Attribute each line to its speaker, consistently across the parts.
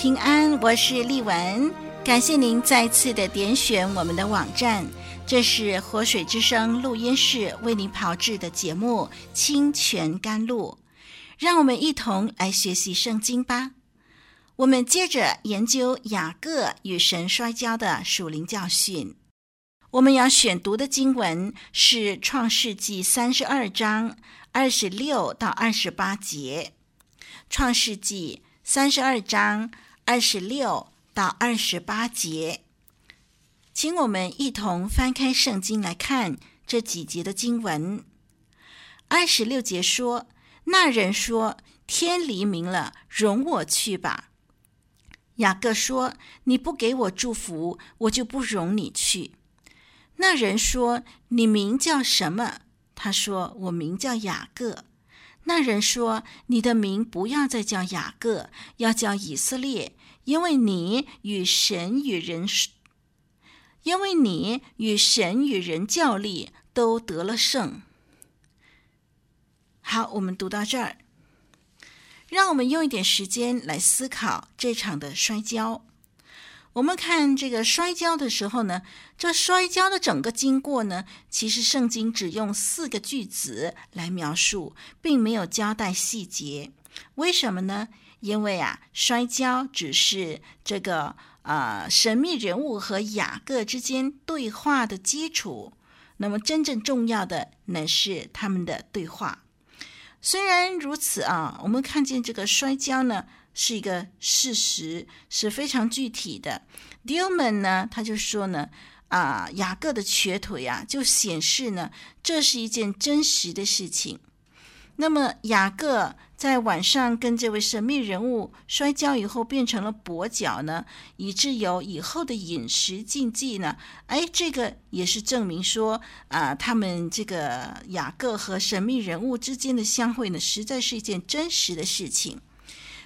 Speaker 1: 平安，我是丽文，感谢您再次的点选我们的网站。这是活水之声录音室为您炮制的节目《清泉甘露》，让我们一同来学习圣经吧。我们接着研究雅各与神摔跤的属灵教训。我们要选读的经文是《创世纪》三十二章二十六到二十八节，《创世纪》三十二章。二十六到二十八节，请我们一同翻开圣经来看这几节的经文。二十六节说：“那人说，天黎明了，容我去吧。”雅各说：“你不给我祝福，我就不容你去。”那人说：“你名叫什么？”他说：“我名叫雅各。”那人说：“你的名不要再叫雅各，要叫以色列。”因为你与神与人，因为你与神与人较力，都得了胜。好，我们读到这儿，让我们用一点时间来思考这场的摔跤。我们看这个摔跤的时候呢，这摔跤的整个经过呢，其实圣经只用四个句子来描述，并没有交代细节。为什么呢？因为啊，摔跤只是这个呃神秘人物和雅各之间对话的基础。那么真正重要的乃是他们的对话。虽然如此啊，我们看见这个摔跤呢是一个事实，是非常具体的。迪欧门呢，他就说呢啊，雅各的瘸腿啊，就显示呢这是一件真实的事情。那么雅各。在晚上跟这位神秘人物摔跤以后，变成了跛脚呢，以致有以后的饮食禁忌呢。哎，这个也是证明说啊、他们这个雅各和神秘人物之间的相会呢，实在是一件真实的事情。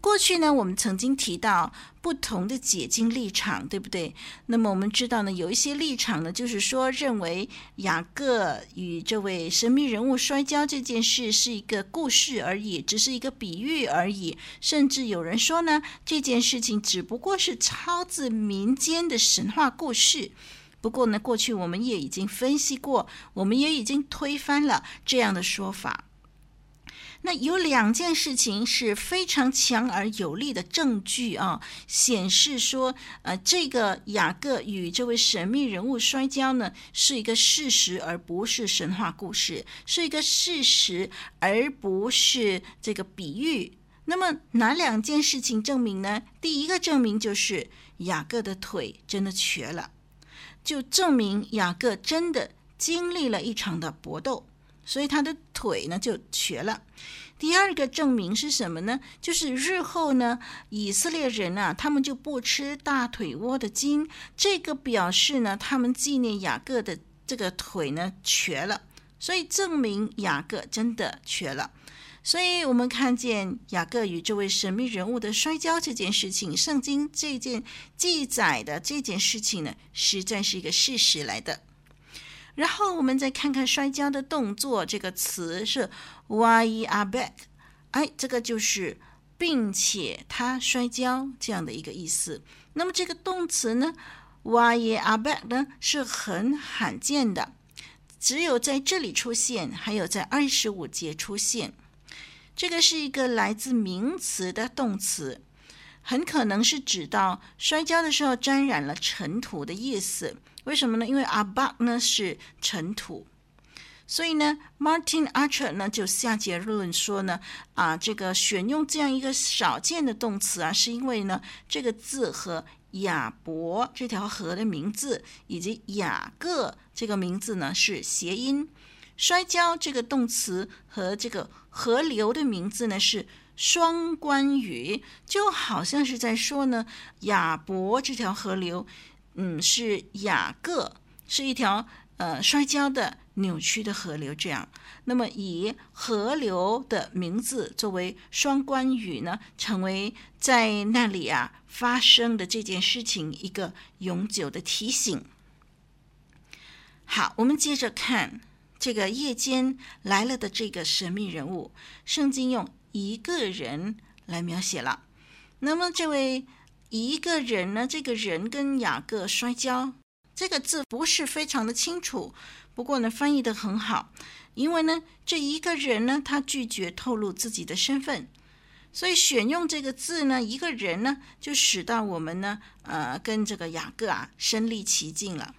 Speaker 1: 过去呢，我们曾经提到不同的解经立场，对不对？那么我们知道呢，有一些立场呢，就是说认为雅各与这位神秘人物摔跤这件事是一个故事而已，只是一个比喻而已。甚至有人说呢，这件事情只不过是抄自民间的神话故事。不过呢，过去我们也已经分析过，我们也已经推翻了这样的说法。那有两件事情是非常强而有力的证据啊，显示说，呃，这个雅各与这位神秘人物摔跤呢，是一个事实，而不是神话故事，是一个事实，而不是这个比喻。那么哪两件事情证明呢？第一个证明就是雅各的腿真的瘸了，就证明雅各真的经历了一场的搏斗。所以他的腿呢就瘸了。第二个证明是什么呢？就是日后呢，以色列人啊，他们就不吃大腿窝的筋，这个表示呢，他们纪念雅各的这个腿呢瘸了，所以证明雅各真的瘸了。所以我们看见雅各与这位神秘人物的摔跤这件事情，圣经这件记载的这件事情呢，实在是一个事实来的。然后我们再看看摔跤的动作这个词是 why are bad 唉这个就是并且他摔跤这样的一个意思。那么这个动词呢 why are bad 呢是很罕见的。只有在这里出现还有在二十五节出现。这个是一个来自名词的动词很可能是指到摔跤的时候沾染了尘土的意思为什么呢？因为阿巴呢是尘土，所以呢，Martin Archer 呢就下结论说呢，啊，这个选用这样一个少见的动词啊，是因为呢，这个字和雅博这条河的名字以及雅各这个名字呢是谐音，摔跤这个动词和这个河流的名字呢是双关语，就好像是在说呢，雅博这条河流，嗯，是雅各是一条呃摔跤的扭曲的河流这样。那么以河流的名字作为双关语呢，成为在那里啊发生的这件事情一个永久的提醒。好，我们接着看这个夜间来了的这个神秘人物。圣经用一个人来描写了。那么这位一个人呢？这个人跟雅各摔跤，这个字不是非常的清楚。不过呢，翻译的很好，因为呢，这一个人呢，他拒绝透露自己的身份，所以选用这个字呢，一个人呢，就使到我们呢，呃，跟这个雅各啊身历其境了。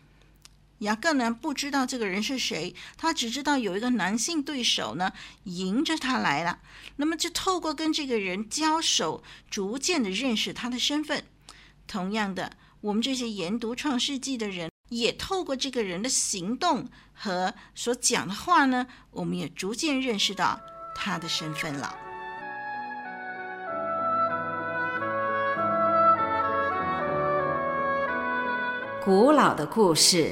Speaker 1: 雅各呢不知道这个人是谁，他只知道有一个男性对手呢迎着他来了。那么就透过跟这个人交手，逐渐的认识他的身份。同样的，我们这些研读创世纪的人，也透过这个人的行动和所讲的话呢，我们也逐渐认识到他的身份了。
Speaker 2: 古老的故事。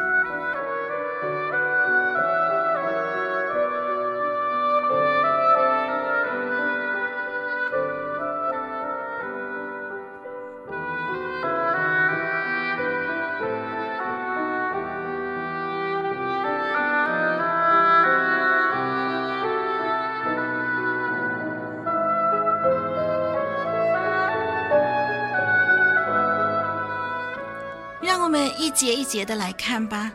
Speaker 1: 们一节一节的来看吧。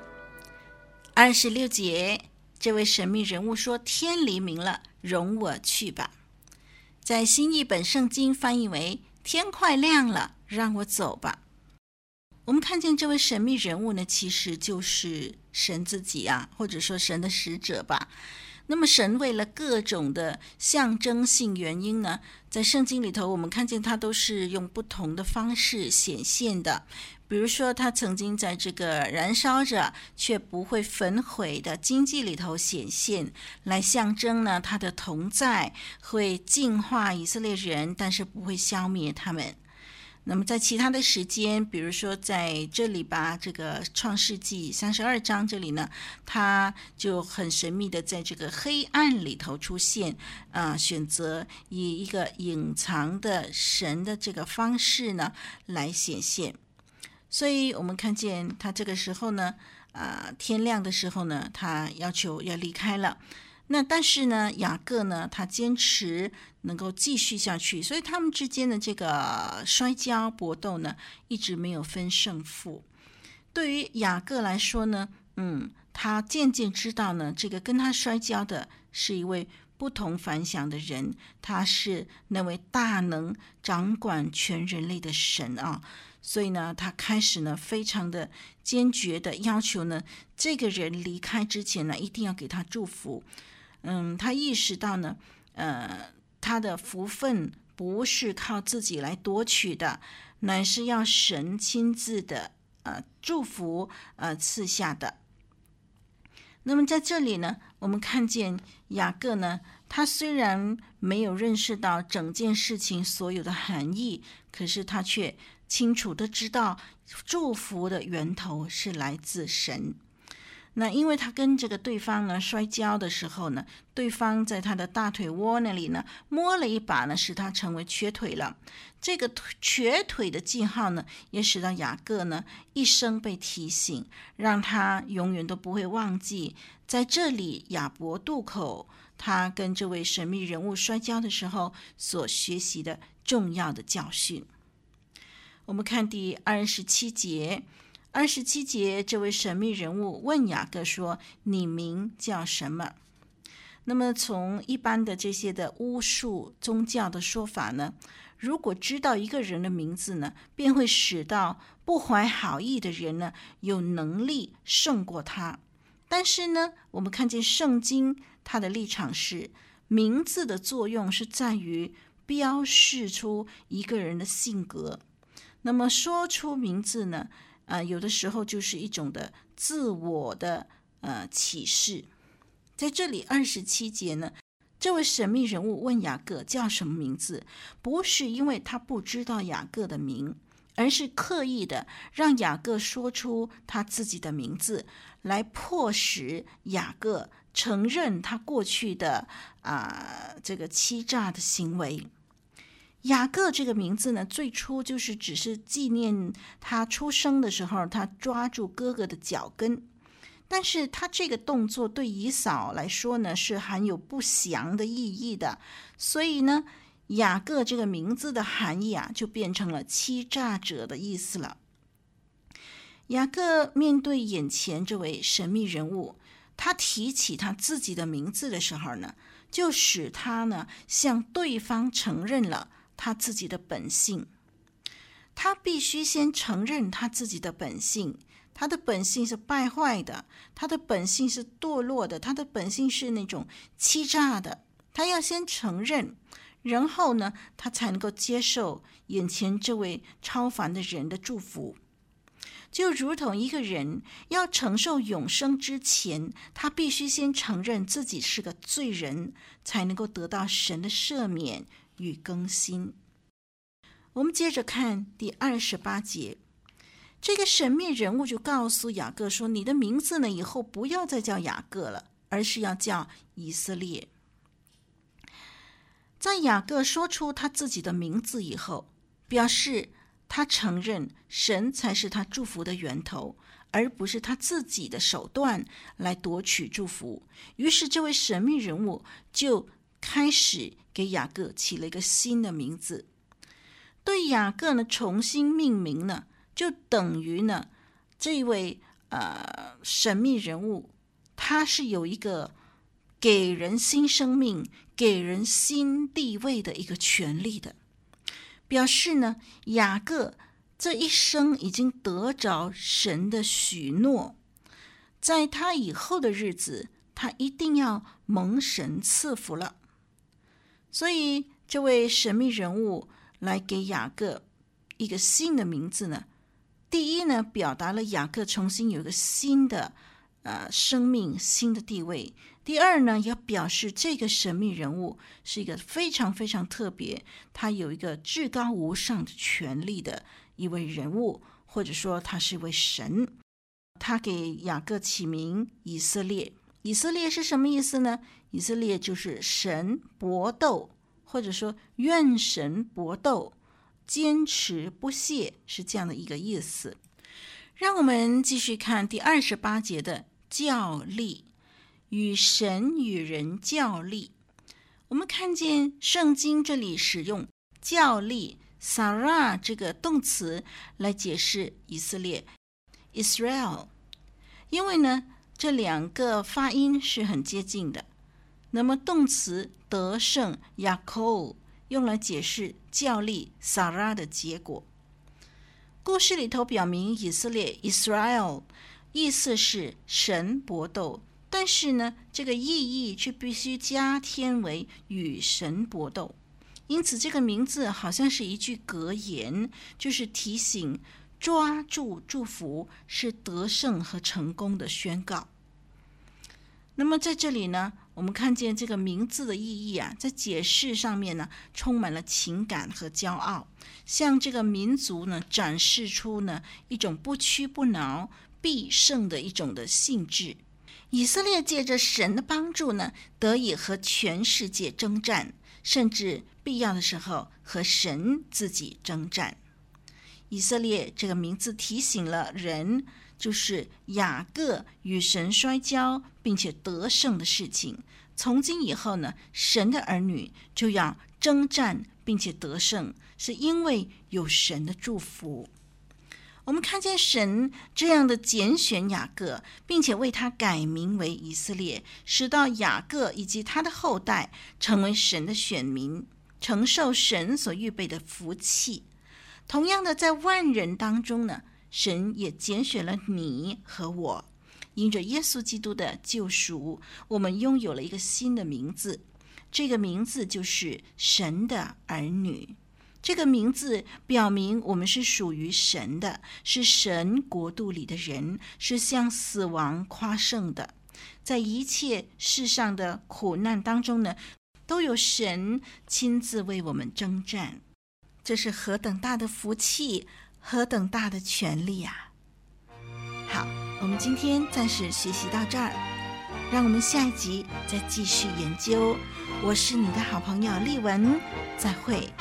Speaker 1: 二十六节，这位神秘人物说：“天黎明了，容我去吧。”在新译本圣经翻译为：“天快亮了，让我走吧。”我们看见这位神秘人物呢，其实就是神自己啊，或者说神的使者吧。那么神为了各种的象征性原因呢，在圣经里头，我们看见他都是用不同的方式显现的。比如说，他曾经在这个燃烧着却不会焚毁的荆棘里头显现，来象征呢他的同在会净化以色列人，但是不会消灭他们。那么在其他的时间，比如说在这里吧，这个创世纪三十二章这里呢，他就很神秘的在这个黑暗里头出现，啊、选择以一个隐藏的神的这个方式呢来显现。所以我们看见他这个时候呢，啊、天亮的时候呢，他要求要离开了。那但是呢，雅各呢，他坚持能够继续下去，所以他们之间的这个摔跤搏斗呢，一直没有分胜负。对于雅各来说呢，嗯，他渐渐知道呢，这个跟他摔跤的是一位不同凡响的人，他是那位大能掌管全人类的神啊。所以呢，他开始呢，非常的坚决的要求呢，这个人离开之前呢，一定要给他祝福。嗯，他意识到呢，呃，他的福分不是靠自己来夺取的，乃是要神亲自的呃祝福呃赐下的。那么在这里呢，我们看见雅各呢，他虽然没有认识到整件事情所有的含义，可是他却。清楚的知道祝福的源头是来自神。那因为他跟这个对方呢摔跤的时候呢，对方在他的大腿窝那里呢摸了一把呢，使他成为瘸腿了。这个瘸腿的记号呢，也使到雅各呢一生被提醒，让他永远都不会忘记在这里雅伯渡口，他跟这位神秘人物摔跤的时候所学习的重要的教训。我们看第二十七节，二十七节，这位神秘人物问雅各说：“你名叫什么？”那么从一般的这些的巫术宗教的说法呢，如果知道一个人的名字呢，便会使到不怀好意的人呢有能力胜过他。但是呢，我们看见圣经它的立场是名字的作用是在于标示出一个人的性格。那么说出名字呢，呃，有的时候就是一种的自我的呃启示。在这里二十七节呢，这位神秘人物问雅各叫什么名字，不是因为他不知道雅各的名，而是刻意的让雅各说出他自己的名字，来迫使雅各承认他过去的啊、这个欺诈的行为。雅各这个名字呢，最初就是只是纪念他出生的时候，他抓住哥哥的脚跟。但是他这个动作对以扫来说呢，是含有不祥的意义的，所以呢，雅各这个名字的含义啊，就变成了欺诈者的意思了。雅各面对眼前这位神秘人物，他提起他自己的名字的时候呢，就使他呢向对方承认了他自己的本性。他必须先承认他自己的本性。他的本性是败坏的，他的本性是堕落的，他的本性是那种欺诈的。他要先承认，然后呢，他才能够接受眼前这位超凡的人的祝福。就如同一个人要承受永生之前，他必须先承认自己是个罪人，才能够得到神的赦免与更新。我们接着看第二十八节。这个神秘人物就告诉雅各说：“你的名字呢，以后不要再叫雅各了，而是要叫以色列。”在雅各说出他自己的名字以后，表示他承认神才是他祝福的源头，而不是他自己的手段来夺取祝福。于是，这位神秘人物就开始给雅各起了一个新的名字，对雅各呢重新命名呢。就等于呢，这位呃神秘人物，他是有一个给人新生命、给人新地位的一个权利的，表示呢，雅各这一生已经得着神的许诺，在他以后的日子，他一定要蒙神赐福了。所以，这位神秘人物来给雅各一个新的名字呢。第一呢，表达了雅各重新有一个新的呃生命、新的地位。第二呢，要表示这个神秘人物是一个非常非常特别，他有一个至高无上的权力的一位人物，或者说他是一位神。他给雅各起名以色列。以色列是什么意思呢？以色列就是神搏斗，或者说愿神搏斗。坚持不懈是这样的一个意思。让我们继续看第二十八节的较力，与神与人较力。我们看见圣经这里使用较力 “Sarah” 这个动词来解释以色列 （Israel），因为呢这两个发音是很接近的。那么动词得胜 y a k o。用来解释较力撒拉的结果。故事里头表明以色列 Israel 意思是神搏斗，但是呢，这个意义却必须加添为与神搏斗。因此，这个名字好像是一句格言，就是提醒抓住祝福是得胜和成功的宣告。那么在这里呢，我们看见这个名字的意义啊，在解释上面呢，充满了情感和骄傲，向这个民族呢展示出呢一种不屈不挠、必胜的一种的性质。以色列借着神的帮助呢，得以和全世界征战，甚至必要的时候和神自己征战。以色列这个名字提醒了人。就是雅各与神摔跤并且得胜的事情。从今以后呢，神的儿女就要征战并且得胜，是因为有神的祝福。我们看见神这样的拣选雅各，并且为他改名为以色列，使到雅各以及他的后代成为神的选民，承受神所预备的福气。同样的，在万人当中呢。神也拣选了你和我，因着耶稣基督的救赎，我们拥有了一个新的名字。这个名字就是神的儿女。这个名字表明我们是属于神的，是神国度里的人，是向死亡夸胜的。在一切世上的苦难当中呢，都有神亲自为我们征战。这是何等大的福气，何等大的权利啊！好，我们今天暂时学习到这儿，让我们下一集再继续研究。我是你的好朋友丽文，再会。